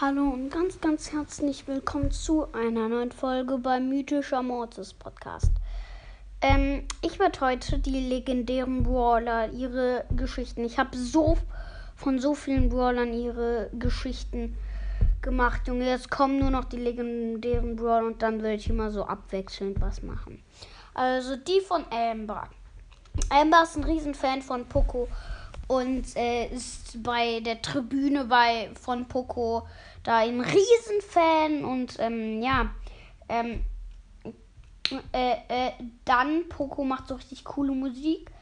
Hallo und ganz, ganz herzlich willkommen zu einer neuen Folge beim Mythischer Mortis Podcast. Ähm, ich werde heute die legendären Brawler, ihre Geschichten. Ich habe so von so vielen Brawlern ihre Geschichten gemacht. Und jetzt kommen nur noch die legendären Brawler und dann werde ich immer so abwechselnd was machen. Also die von Amber. Amber ist ein Riesenfan von Poco und äh, ist bei der Tribüne bei von Poco da ein Riesenfan und ähm, ja, ähm, äh, äh, dann Poco macht so richtig coole Musik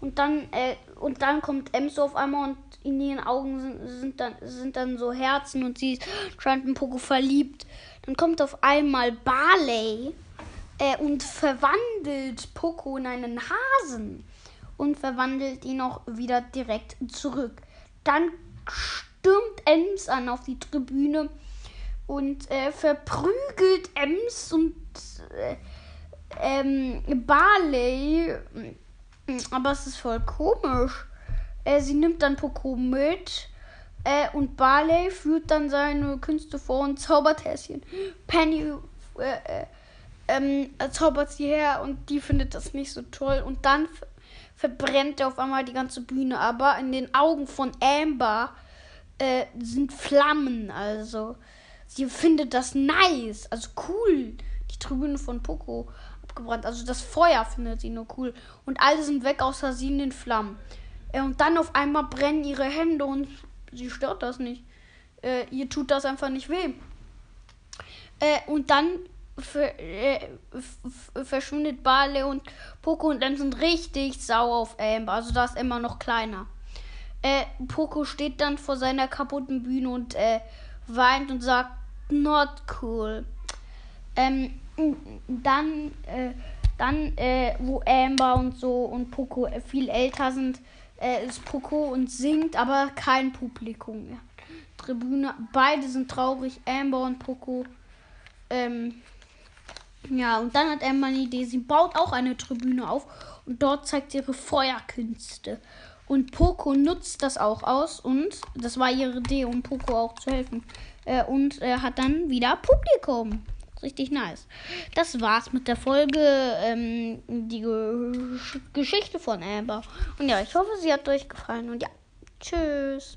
und dann äh, und dann kommt Ems auf einmal und in ihren Augen sind, sind, dann sind dann so Herzen und sie ist scheint in Poco verliebt. Dann kommt auf einmal Barley äh, und verwandelt Poco in einen Hasen und verwandelt ihn auch wieder direkt zurück. Dann stürmt Ems an auf die Tribüne und äh, verprügelt Ems und äh, ähm, Barley. Aber es ist voll komisch. Äh, sie nimmt dann Poco mit. Äh, und Barley führt dann seine Künste vor und zaubert Häschen. Penny äh, äh, ähm, zaubert sie her und die findet das nicht so toll. Und dann verbrennt er auf einmal die ganze Bühne. Aber in den Augen von Amber äh, sind Flammen. Also sie findet das nice, also cool. Die Tribüne von Poco abgebrannt. Also das Feuer findet sie nur cool. Und alle sind weg außer sie in den Flammen. Äh, und dann auf einmal brennen ihre Hände und sie stört das nicht. Äh, ihr tut das einfach nicht weh. Äh, und dann äh, verschwindet Bale und Poco und dann sind richtig sauer auf Amber. Also da ist immer noch kleiner. Äh, Poco steht dann vor seiner kaputten Bühne und äh, weint und sagt, not cool. Ähm, dann, äh, dann, äh, wo Amber und so und Poco viel älter sind, äh, ist Poco und singt, aber kein Publikum. Ja. Tribüne, beide sind traurig, Amber und Poco. Ähm, ja, und dann hat Emma eine Idee. Sie baut auch eine Tribüne auf und dort zeigt sie ihre Feuerkünste. Und Poco nutzt das auch aus und das war ihre Idee, um Poco auch zu helfen. Äh, und er hat dann wieder Publikum. Richtig nice. Das war's mit der Folge. Ähm, die Ge Geschichte von Amber. Und ja, ich hoffe, sie hat euch gefallen. Und ja, tschüss.